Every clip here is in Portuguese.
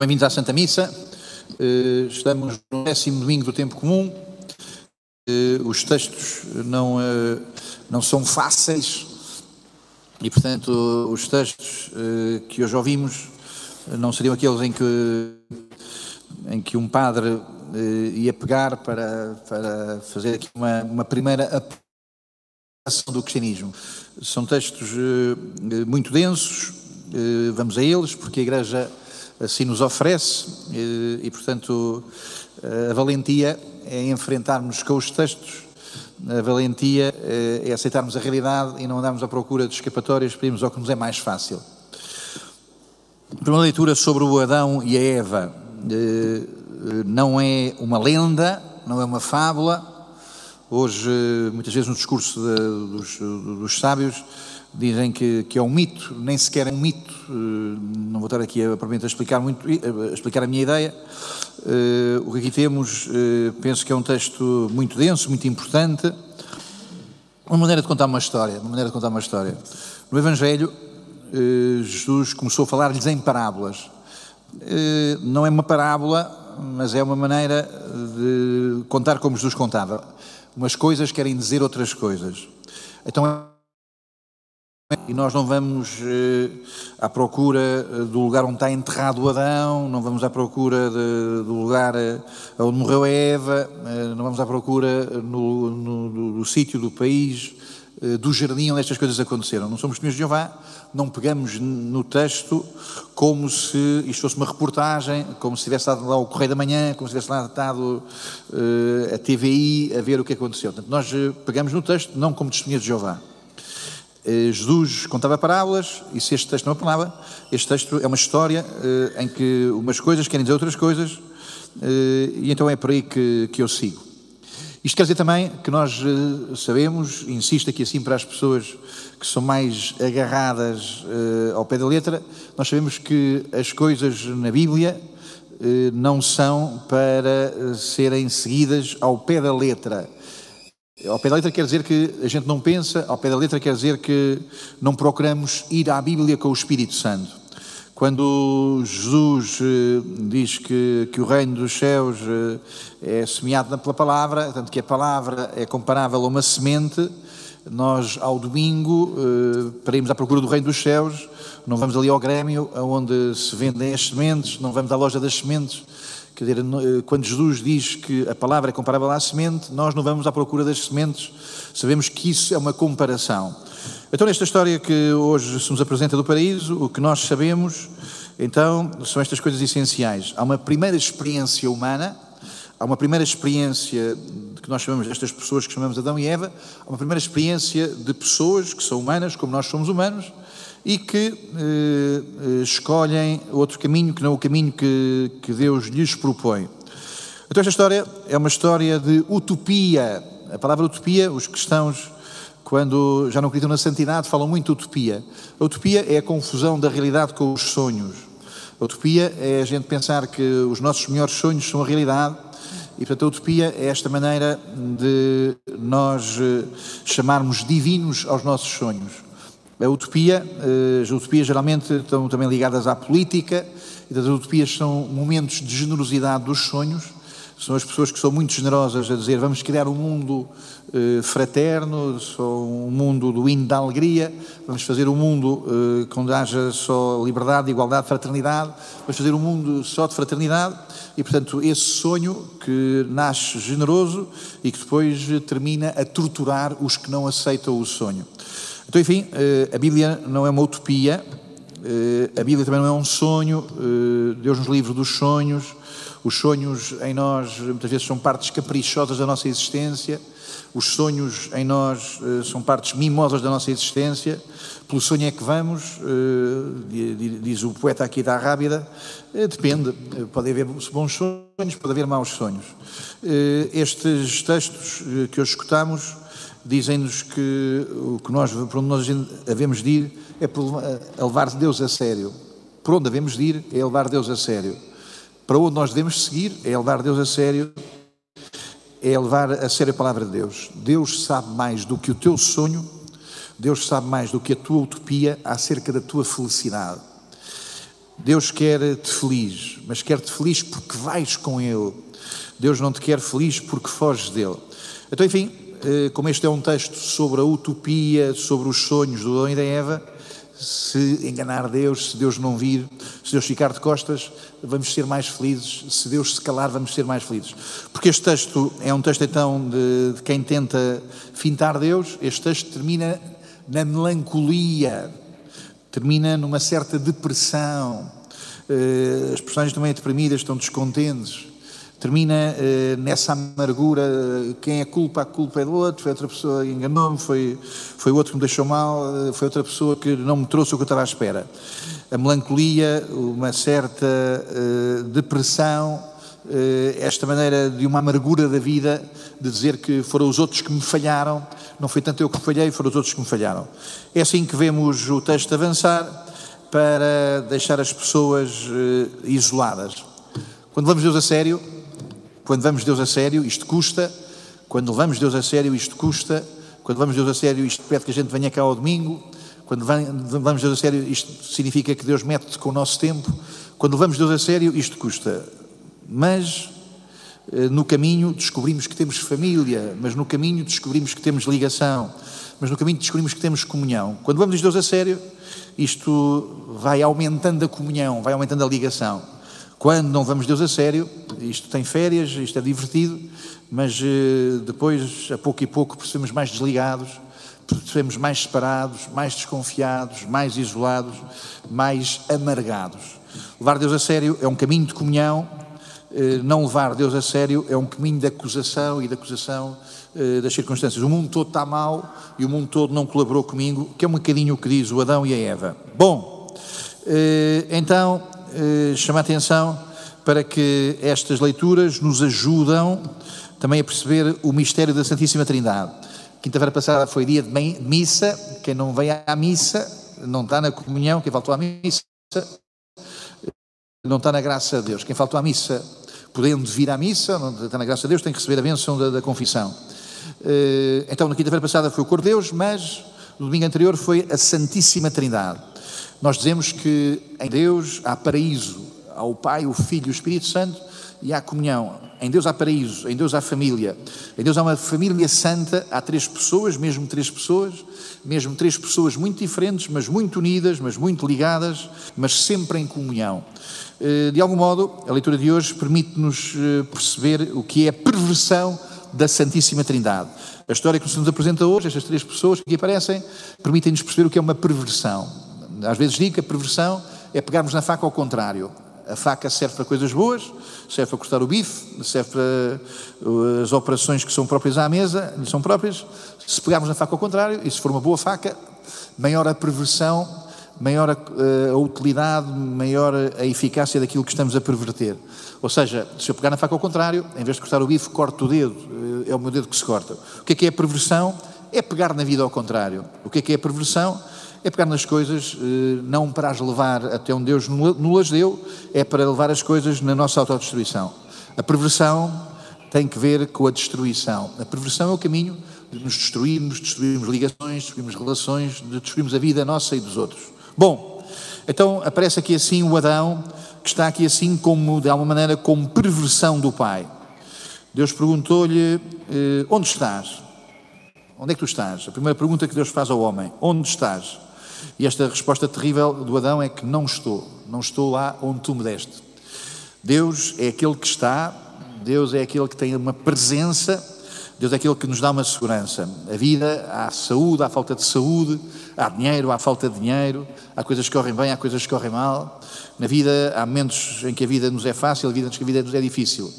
Bem-vindos à Santa Missa. Eh, Estamos no décimo domingo do tempo comum. Eh, Os textos não, eh, não são fáceis e, portanto, os textos que hoje ouvimos não seriam aqueles em que, em que um padre ia pegar para, para fazer aqui uma, uma primeira aplicação do cristianismo. São textos muito densos, vamos a eles, porque a Igreja assim nos oferece eh, e, portanto, eh, a valentia é enfrentarmos com os textos, a valentia eh, é aceitarmos a realidade e não andarmos à procura de escapatórias, pedimos ao que nos é mais fácil. Primeira leitura sobre o Adão e a Eva. Não é uma lenda, não é uma fábula. Hoje, muitas vezes no discurso de- dos, dos sábios, dizem que, que é um mito, nem sequer é um mito. Eh, Não vou estar aqui a, a explicar, muito, a explicar a minha ideia. Eh, O que aqui temos, eh, penso que é um texto muito denso, muito importante. Uma maneira de contar uma história, uma maneira de contar uma história. No Evangelho, eh, Jesus começou a falar-lhes em parábolas. Eh, Não é uma parábola, mas é uma maneira de contar como Jesus contava. Umas coisas querem dizer outras coisas. Então, e nós não vamos eh, à procura eh, do lugar onde está enterrado Adão, não vamos à procura de- do lugar eh, onde morreu Eva, não vamos à procura no, no- do, do sítio, do país, do jardim onde estas coisas aconteceram. Não somos testemunhos de Jeová, não pegamos no texto como se isto fosse uma reportagem, como se tivesse estado lá o Correio da Manhã, como se tivesse lá estado a TVI a ver o que aconteceu. Portanto, nós pegamos no texto não como testemunhas de Jeová. Eh, Jesus contava parábolas, e se este texto não é parábola, este texto é uma história eh, em que umas coisas querem dizer outras coisas, eh, e então é por aí que, que eu sigo. Isto quer dizer também que nós sabemos, insisto aqui assim para as pessoas que são mais agarradas ao pé da letra, nós sabemos que as coisas na Bíblia não são para serem seguidas ao pé da letra. Ao pé da letra quer dizer que a gente não pensa, ao pé da letra quer dizer que não procuramos ir à Bíblia com o Espírito Santo. Quando Jesus eh, diz que, que o reino dos céus eh, é semeado pela palavra, tanto que a palavra é comparável a uma semente, nós ao domingo, eh, para irmos à procura do reino dos céus, não vamos ali ao Grêmio, onde se vendem as sementes, não vamos à loja das sementes, Quer dizer, eh, quando Jesus diz que a palavra é comparável à semente, nós não vamos à procura das sementes, sabemos que isso é uma comparação. Então, nesta história que hoje se nos apresenta do paraíso, o que nós sabemos, então, são estas coisas essenciais. Há uma primeira experiência humana, há uma primeira experiência que nós chamamos, estas pessoas que chamamos Adão e Eva, há uma primeira experiência de pessoas que são humanas, como nós somos humanos, e que eh, eh, escolhem outro caminho que não o caminho que, que Deus lhes propõe. Então, esta história é uma história de utopia. A palavra utopia, os cristãos, quando já não acreditam na santidade, falam muito utopia. A utopia é a confusão da realidade com os sonhos. A utopia é a gente pensar que os nossos melhores sonhos são a realidade e, portanto, a utopia é esta maneira de nós eh, chamarmos divinos aos nossos sonhos. A utopia, eh, as utopias geralmente estão também ligadas à política, e as utopias são momentos de generosidade dos sonhos, são as pessoas que são muito generosas a dizer vamos criar um mundo eh, fraterno, um mundo do hino da alegria, vamos fazer um mundo eh, onde haja só liberdade, igualdade, fraternidade, vamos fazer um mundo só de fraternidade. E, portanto, esse sonho que nasce generoso e que depois termina a torturar os que não aceitam o sonho. Então, enfim, eh, a Bíblia não é uma utopia, eh, a Bíblia também não é um sonho, eh, Deus nos livra dos sonhos, os sonhos em nós muitas vezes são partes caprichosas da nossa existência, os sonhos em nós são partes mimosas da nossa existência, pelo sonho é que vamos, di- di- diz o poeta aqui da Rábida, depende, pode haver bons sonhos, pode haver maus sonhos. Estes textos que hoje escutamos dizem-nos que o que nós, por onde nós havemos de ir é por- a levar Deus a sério. Por onde havemos de ir é levar Deus a sério. Para onde nós devemos seguir é levar Deus a sério, é levar a sério a palavra de Deus. Deus sabe mais do que o teu sonho, Deus sabe mais do que a tua utopia acerca da tua felicidade. Deus quer-te feliz, mas quer-te feliz porque vais com Ele. Deus não te quer feliz porque foges dele. Então, enfim, como este é um texto sobre a utopia, sobre os sonhos do Adão e da Eva, se enganar Deus, se Deus não vir, se Deus ficar de costas, vamos ser mais felizes, se Deus se calar, vamos ser mais felizes. Porque este texto é um texto então de, de quem tenta fintar Deus, este texto termina na melancolia, termina numa certa depressão, eh, as personagens também deprimidas, estão descontentes, termina uh, nessa amargura, quem é culpa, a culpa é do outro, foi outra pessoa que enganou-me, foi, foi outro que me deixou mal, uh, foi outra pessoa que não me trouxe o que eu estava à espera. A melancolia, uma certa depressão, esta maneira de uma amargura da vida, de dizer que foram os outros que me falharam, não foi tanto eu que falhei, foram os outros que me falharam. É assim que vemos o texto avançar para deixar as pessoas isoladas. Quando vamos Deus a sério, quando vamos Deus a sério, isto custa. Quando levamos Deus a sério, isto custa. Quando vamos Deus a sério, isto pede que a gente venha cá ao domingo. Quando vamos Deus a sério, isto significa que Deus mete com o nosso tempo. Quando levamos Deus a sério, isto custa. Mas eh, no caminho descobrimos que temos família, mas no caminho descobrimos que temos ligação, mas no caminho descobrimos que temos comunhão. Quando vamos Deus a sério, isto vai aumentando a comunhão, vai aumentando a ligação. Quando não vamos Deus a sério, isto tem férias, isto é divertido, mas eh, depois, a pouco e pouco, percebemos mais desligados, percebemos mais separados, mais desconfiados, mais isolados, mais amargados. Levar Deus a sério é um caminho de comunhão, eh, não levar Deus a sério é um caminho de acusação e de acusação eh, das circunstâncias. O mundo todo está mal e o mundo todo não colaborou comigo, que é um bocadinho o que diz o Adão e a Eva. Bom, então chama a atenção para que estas leituras nos ajudam também a perceber o mistério da Santíssima Trindade. Quinta-feira passada foi dia de missa, quem não veio à missa não está na comunhão, quem faltou à missa não está na graça de Deus. Quem faltou à missa, podendo vir à missa, não está na graça de Deus, tem que receber a bênção da, da confissão. Eh, então, na quinta-feira passada foi o Cor de Deus, mas no domingo anterior foi a Santíssima Trindade. Nós dizemos que em Deus há paraíso, há o Pai, o Filho e o Espírito Santo e há comunhão. Em Deus há paraíso, em Deus há família. Em Deus há uma família santa, há três pessoas, mesmo três pessoas, mesmo três pessoas muito diferentes, mas muito unidas, mas muito ligadas, mas sempre em comunhão. Eh, de algum modo, a leitura de hoje permite-nos eh, perceber o que é a perversão da Santíssima Trindade. A história que nos apresenta hoje, estas três pessoas que aqui aparecem, permitem-nos perceber o que é uma perversão. Às vezes digo que a perversão é pegarmos na faca ao contrário. A faca serve para coisas boas, serve para cortar o bife, serve para uh, as operações que são próprias à mesa, são próprias. Se pegarmos na faca ao contrário, e se for uma boa faca, maior a perversão, maior a, uh, a utilidade, maior a eficácia daquilo que estamos a perverter. Ou seja, se eu pegar na faca ao contrário, em vez de cortar o bife, corto o dedo, uh, é o meu dedo que se corta. O que é que é a perversão? É pegar na vida ao contrário. O que é que é a perversão? É pegar nas coisas, eh, não para as levar até onde Deus nos deu, é para levar as coisas na nossa autodestruição. A perversão tem que ver com a destruição. A perversão é o caminho de nos destruirmos, destruirmos ligações, destruirmos relações, de destruirmos a vida nossa e dos outros. Bom, então aparece aqui assim o Adão, que está aqui assim como, de alguma maneira, como perversão do Pai. Deus perguntou-lhe, eh, onde estás? Onde é que tu estás? A primeira pergunta que Deus faz ao homem, onde estás? E esta resposta terrível do Adão é que não estou, não estou lá onde tu me deste. Deus é aquele que está, Deus é aquele que tem uma presença, Deus é aquele que nos dá uma segurança. A vida, há saúde, há falta de saúde, há dinheiro, há falta de dinheiro, há coisas que correm bem, há coisas que correm mal. Na vida, há momentos em que a vida nos é fácil, há momentos em que a vida nos é difícil.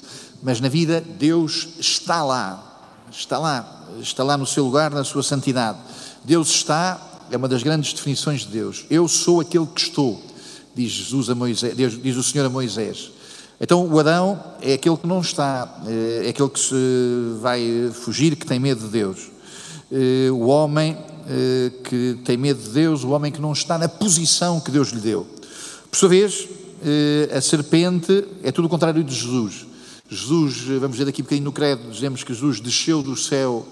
Mas na vida, Deus está lá, está lá, está lá no seu lugar, na sua santidade. Deus está é uma das grandes definições de Deus. Eu sou aquele que estou, diz Jesus a Moisés, diz o Senhor a Moisés. Então o Adão é aquele que não está, é aquele que se vai fugir, que tem medo de Deus. Eh, o homem eh, que tem medo de Deus, o homem que não está na posição que Deus lhe deu. Por sua vez, eh, a serpente é tudo o contrário de Jesus. Jesus, vamos ver daqui um bocadinho no credo, dizemos que Jesus desceu do céu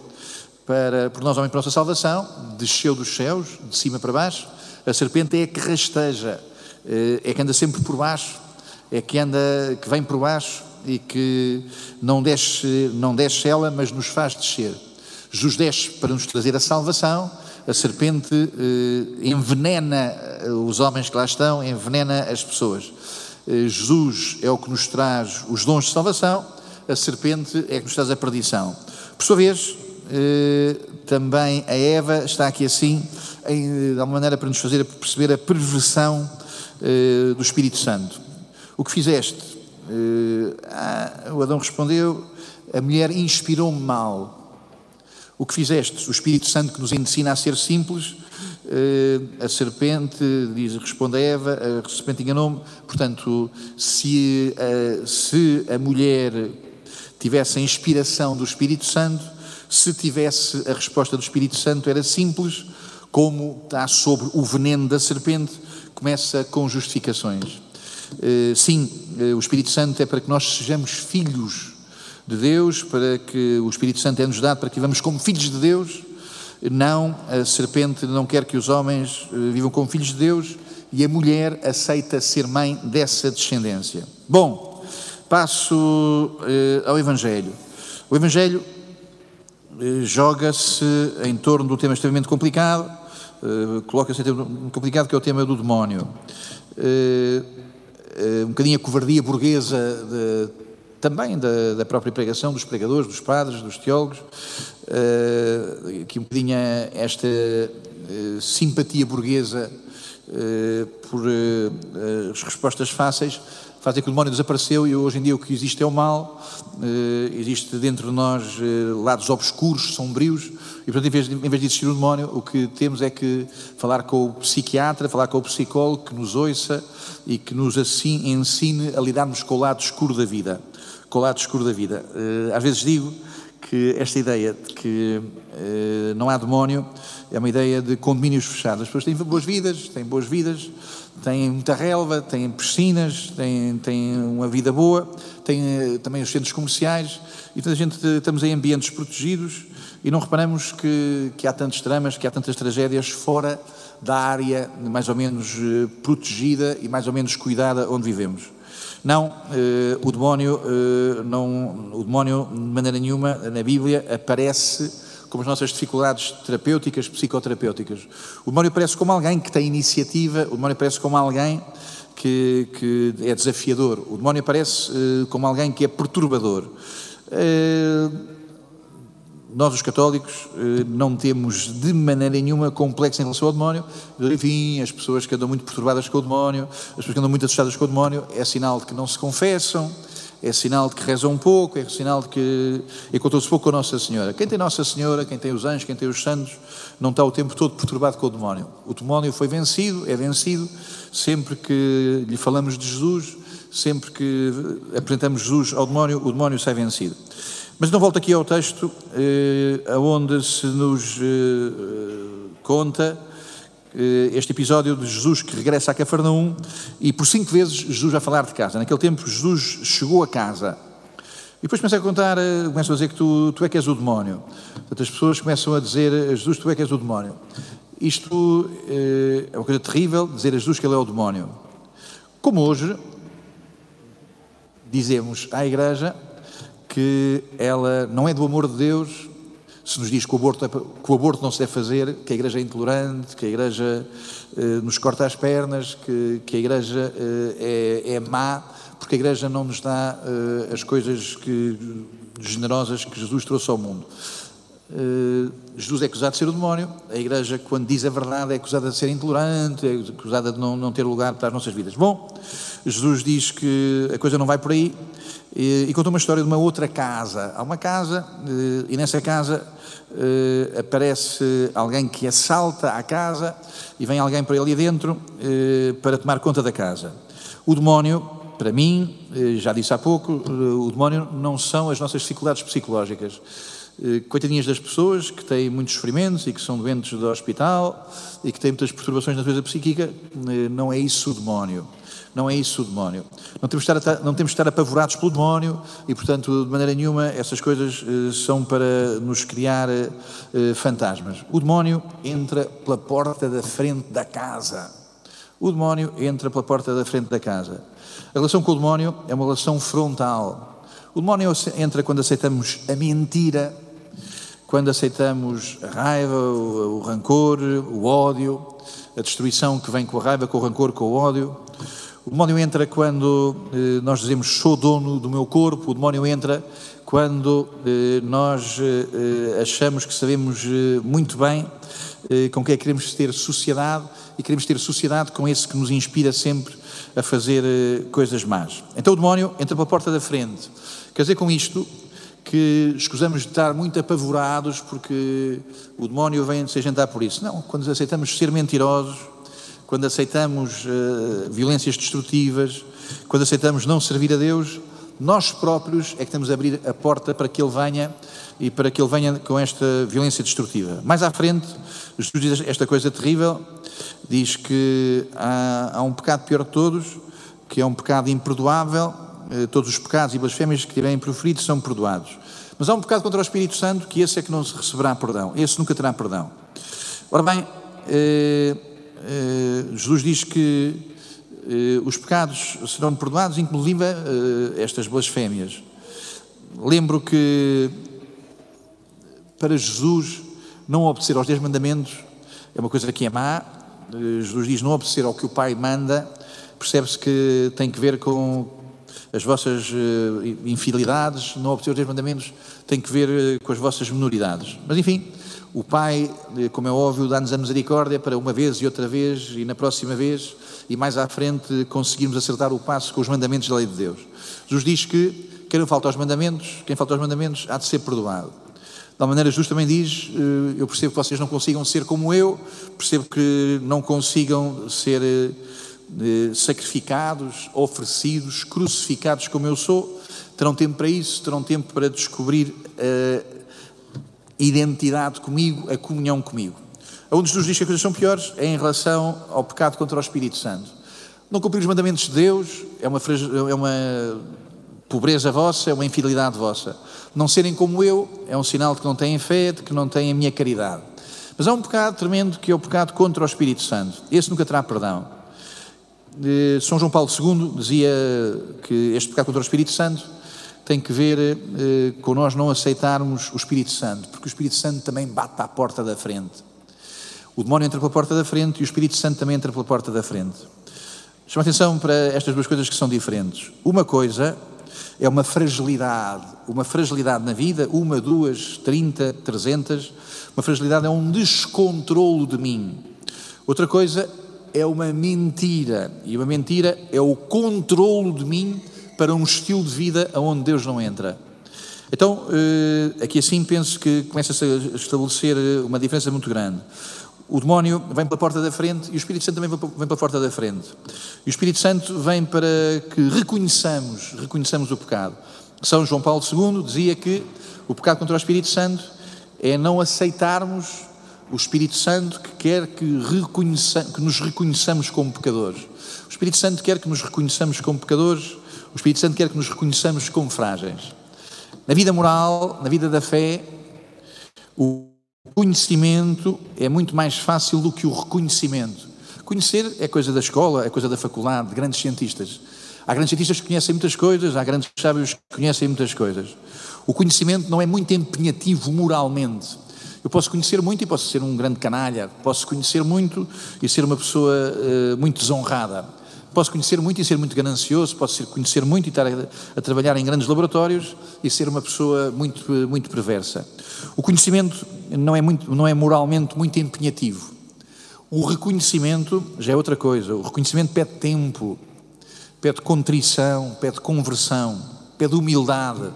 para, por nós, homem, para a nossa salvação, desceu dos céus, de cima para baixo. A serpente é a que rasteja, é que anda sempre por baixo, é que anda, que vem por baixo e que não desce, não desce ela, mas nos faz descer. Jesus desce para nos trazer a salvação, a serpente eh, envenena os homens que lá estão, envenena as pessoas. Eh, Jesus é o que nos traz os dons de salvação, a serpente é que nos traz a perdição. Por sua vez, eh, também a Eva está aqui assim, de alguma maneira para nos fazer perceber a perversão do Espírito Santo. O que fizeste? Ah, o Adão respondeu: A mulher inspirou-me mal. O que fizeste? O Espírito Santo que nos ensina a ser simples, a serpente, diz, responde a Eva, a serpente enganou-me. Portanto, se a, se a mulher tivesse a inspiração do Espírito Santo, se tivesse a resposta do Espírito Santo, era simples, como está sobre o veneno da serpente, começa com justificações. Sim, o Espírito Santo é para que nós sejamos filhos de Deus, para que o Espírito Santo é nos dado para que vivamos como filhos de Deus não, a serpente não quer que os homens eh, vivam como filhos de Deus e a mulher aceita ser mãe dessa descendência. Bom, passo eh, ao Evangelho. O Evangelho eh, joga-se em torno do tema extremamente complicado, coloca-se em tema complicado que é o tema do demónio. um bocadinho a covardia burguesa de, também da, da, própria pregação, dos pregadores, dos padres, dos teólogos, que um bocadinho esta simpatia burguesa por as respostas fáceis fazem que o demónio desapareceu e hoje em dia o que existe é o mal, existe dentro de nós lados obscuros, sombrios, e portanto em vez, de, em vez de existir o demónio, o que temos é que falar com o psiquiatra, falar com o psicólogo que nos ouça e que nos assim ensine a lidarmos com o lado escuro da vida. Com o lado escuro da vida. Eh, às vezes digo que esta ideia de que eh, não há demónio é uma ideia de condomínios fechados. As pessoas têm boas vidas, têm boas vidas, têm muita relva, têm piscinas, têm, têm uma vida boa, têm eh, também os centros comerciais e toda a gente estamos em ambientes protegidos e não reparamos que, que há tantos dramas, que há tantas tragédias fora da área mais ou menos protegida e mais ou menos cuidada onde vivemos. Não, eh, o demónio, eh, não, o demónio de maneira nenhuma na Bíblia aparece como as nossas dificuldades terapêuticas, psicoterapêuticas. O demónio aparece como alguém que tem iniciativa, o demónio aparece como alguém que, que é desafiador, o demónio aparece eh, como alguém que é perturbador. Nós, os católicos, eh, não temos de maneira nenhuma complexo em relação ao demónio. Enfim, as pessoas que andam muito perturbadas com o demónio, as pessoas que andam muito assustadas com o demónio, é sinal de que não se confessam, é sinal de que rezam um pouco, é sinal de que encontrou-se pouco com a Nossa Senhora. Quem tem Nossa Senhora, quem tem os anjos, quem tem os santos, não está o tempo todo perturbado com o demónio. O demónio foi vencido, é vencido, sempre que lhe falamos de Jesus, sempre que apresentamos Jesus ao demónio, o demónio sai vencido. Mas não volto aqui ao texto, eh, onde se nos eh, conta este episódio de Jesus que regressa a Cafarnaum e por cinco vezes Jesus a falar de casa. Naquele tempo Jesus chegou a casa e depois começa a contar, eh, começa a dizer que tu, tu é que és o demónio. Portanto, as pessoas começam a dizer a Jesus, tu é que és o demónio. Isto eh, é uma coisa terrível, dizer a Jesus que ele é o demónio. Como hoje dizemos à igreja que ela não é do amor de Deus, se nos diz que o aborto, é, que o aborto não se deve fazer, que a Igreja é intolerante, que a Igreja eh, nos corta as pernas, que, que a Igreja eh, é, é má, porque a Igreja não nos dá eh, as coisas que, generosas que Jesus trouxe ao mundo. Eh, Jesus é acusado de ser o demónio, a Igreja, quando diz a verdade, é acusada de ser intolerante, é acusada de não, não ter lugar para as nossas vidas. Bom, Jesus diz que a coisa não vai por aí, e, e contou uma história de uma outra casa. Há uma casa, eh, e nessa casa eh, aparece alguém que assalta a casa e vem alguém para ali dentro eh, para tomar conta da casa. O demónio, para mim, já disse há pouco, o demónio não são as nossas dificuldades psicológicas. Coitadinhas das pessoas que têm muitos sofrimentos e que são doentes do hospital e que têm muitas perturbações na vida psíquica, não é isso o demónio. Não é isso o demónio. Não temos de estar, não temos de estar apavorados pelo demónio e, portanto, de maneira nenhuma, essas coisas eh, são para nos criar eh, fantasmas. O demónio entra pela porta da frente da casa. o demónio entra pela porta da frente da casa. A relação com o demónio é uma relação frontal. O demónio entra quando aceitamos a mentira, quando aceitamos a raiva, o, o rancor, o ódio, a destruição que vem com a raiva, com o rancor, com o ódio. O demónio entra quando eh, nós dizemos sou dono do meu corpo, o demónio entra quando eh, nós eh, achamos que sabemos eh, muito bem eh, com quem é queremos ter sociedade e queremos ter sociedade com esse que nos inspira sempre a fazer eh, coisas más. Então o demónio entra pela porta da frente. Quer dizer com isto que escusamos de estar muito apavorados porque o demónio vem se agendar por isso. Não, quando aceitamos ser mentirosos, quando aceitamos uh, violências destrutivas, quando aceitamos não servir a Deus, nós próprios é que temos a abrir a porta para que Ele venha e para que Ele venha com esta violência destrutiva. Mais à frente, Jesus diz esta coisa terrível, diz que há, há um pecado pior de todos, que é um pecado imperdoável, eh, todos os pecados e blasfémias que tiverem proferido são perdoados. Mas há um pecado contra o Espírito Santo que esse é que não se receberá perdão, esse nunca terá perdão. Ora bem, eh, eh, Jesus diz que eh, os pecados serão perdoados, inclusive estas blasfémias. Lembro que para Jesus não obedecer aos dez mandamentos é uma coisa que é má. Jesus diz não obedecer ao que o Pai manda, percebe-se que tem que ver com as vossas infidelidades, não obedecer aos dez mandamentos tem que ver com as vossas minoridades. Mas enfim, o Pai, como é óbvio, dá-nos a misericórdia para uma vez e outra vez e na próxima vez e mais à frente conseguirmos acertar o passo com os mandamentos da lei de Deus. Jesus diz que quem não falta aos mandamentos, quem falta aos mandamentos há de ser perdoado. Tal maneira, Jesus também diz: eh, Eu percebo que vocês não consigam ser como eu, percebo que não consigam ser eh, sacrificados, oferecidos, crucificados como eu sou. Terão tempo para isso, terão tempo para descobrir eh, identidade comigo, a comunhão comigo. Onde Jesus diz que as coisas são piores é em relação ao pecado contra o Espírito Santo. Não cumprir os mandamentos de Deus é uma, é uma pobreza vossa, é uma infidelidade vossa. Não serem como eu é um sinal de que não têm fé, de que não têm a minha caridade. Mas há um pecado tremendo que é o pecado contra o Espírito Santo. Esse nunca terá perdão. São João Paulo II dizia que este pecado contra o Espírito Santo tem que ver eh, com nós não aceitarmos o Espírito Santo, porque o Espírito Santo também bate à porta da frente. O demónio entra pela porta da frente e o Espírito Santo também entra pela porta da frente. Chama atenção para estas duas coisas que são diferentes. Uma coisa é uma fragilidade, uma fragilidade na vida, uma, duas, trinta, trezentas. Uma fragilidade é um descontrolo de mim. Outra coisa é uma mentira, e uma mentira é o controlo de mim para um estilo de vida onde Deus não entra. Então, eh, aqui assim penso que começa-se a estabelecer eh, uma diferença muito grande. O demónio vem pela porta da frente e o Espírito Santo também vem pela porta da frente. E o Espírito Santo vem para que reconheçamos, reconheçamos o pecado. São João Paulo II dizia que o pecado contra o Espírito Santo é não aceitarmos o Espírito Santo que quer que, que nos reconheçamos como pecadores. O Espírito Santo quer que nos reconheçamos como pecadores o Espírito Santo quer que nos reconheçamos como frágeis. Na vida moral, na vida da fé, o conhecimento é muito mais fácil do que o reconhecimento. Conhecer é coisa da escola, é coisa da faculdade, de grandes cientistas. Há grandes cientistas que conhecem muitas coisas, há grandes sábios que conhecem muitas coisas. O conhecimento não é muito empenhativo moralmente. Eu posso conhecer muito e posso ser um grande canalha, posso conhecer muito e ser uma pessoa uh, muito desonrada. Posso conhecer muito e ser muito ganancioso, posso conhecer muito e estar a, a, trabalhar em grandes laboratórios e ser uma pessoa muito, muito perversa. O conhecimento não é, muito, não é moralmente muito empenhativo. O reconhecimento já é outra coisa. O reconhecimento pede tempo, pede contrição, pede conversão, pede humildade,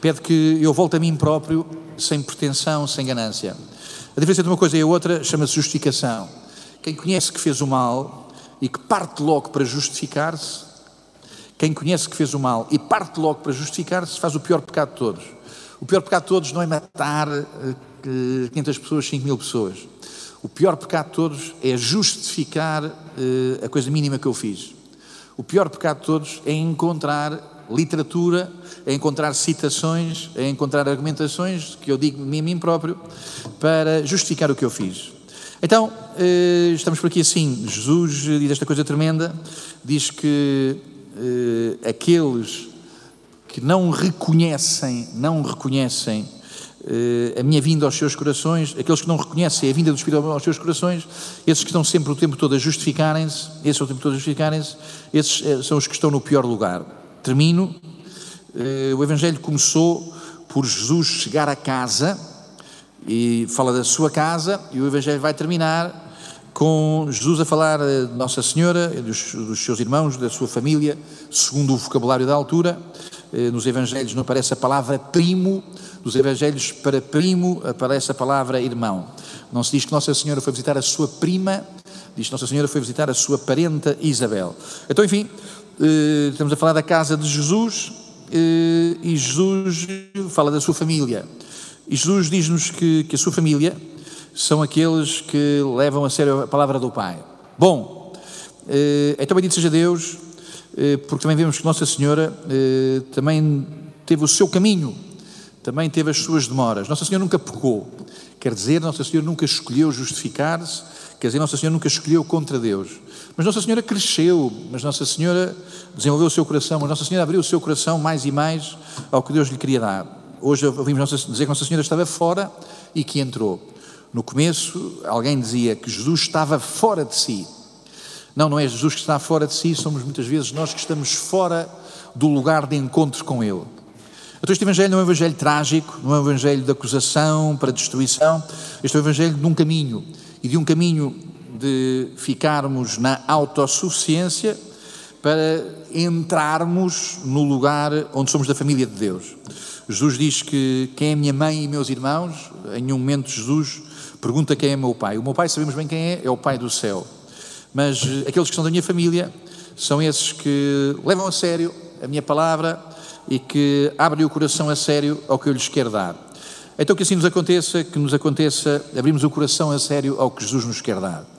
pede que eu volte a mim próprio sem pretensão, sem ganância. A diferença de uma coisa e a outra chama-se justificação. Quem conhece que fez o mal e que parte logo para justificar-se, quem conhece que fez o mal e parte logo para justificar-se, faz o pior pecado de todos. O pior pecado de todos não é matar 500 eh, pessoas, 5 mil pessoas. O pior pecado de todos é justificar eh, a coisa mínima que eu fiz. O pior pecado de todos é encontrar literatura, é encontrar citações, é encontrar argumentações que eu digo a mim próprio para justificar o que eu fiz. Então, eh, estamos por aqui assim. Jesus diz esta coisa tremenda: diz que eh, aqueles que não reconhecem, não reconhecem eh, a minha vinda aos seus corações, aqueles que não reconhecem a vinda do Espírito aos seus corações, esses que estão sempre o tempo todo a justificarem-se, esses o tempo todo a justificarem-se, esses são os que estão no pior lugar. Termino. Eh, o Evangelho começou por Jesus chegar a casa e fala da sua casa, e o Evangelho vai terminar com Jesus a falar de Nossa Senhora, dos, seus irmãos, da sua família, segundo o vocabulário da altura. Nos Evangelhos não aparece a palavra primo, dos Evangelhos para primo aparece a palavra irmão. Não se diz que Nossa Senhora foi visitar a sua prima, diz que Nossa Senhora foi visitar a sua parenta Isabel. Então, enfim, eh, estamos a falar da casa de Jesus eh, e Jesus fala da sua família. E Jesus diz-nos que, que a sua família são aqueles que levam a sério a palavra do Pai. Bom, eh, então bendito seja Deus, porque também vemos que Nossa Senhora também teve o seu caminho também teve as suas demoras. Nossa Senhora nunca pecou, quer dizer, Nossa Senhora nunca escolheu justificar-se, quer dizer, Nossa Senhora nunca escolheu contra Deus. Mas Nossa Senhora cresceu, mas Nossa Senhora desenvolveu o seu coração, mas Nossa Senhora abriu o seu coração mais e mais ao que Deus lhe queria dar. Hoje ouvimos dizer que Nossa Senhora estava fora e que entrou. No começo, alguém dizia que Jesus estava fora de si. Não, não é Jesus que está fora de si, somos muitas vezes nós que estamos fora do lugar de encontro com Ele. Então, este Evangelho não é um Evangelho trágico, não é um Evangelho de acusação para destruição, este é um Evangelho de um caminho e de um caminho de ficarmos na autossuficiência para entrarmos no lugar onde somos da família de Deus. Jesus diz que quem é minha mãe e meus irmãos, em um momento Jesus pergunta quem é meu pai. O meu pai sabemos bem quem é, é o pai do céu. Mas eh, aqueles que são da minha família são esses que levam a sério a minha palavra, e que abrem o coração a sério ao que eu lhes quero dar. Então que assim nos aconteça, que nos aconteça, abrimos o coração a sério ao que Jesus nos quer dar.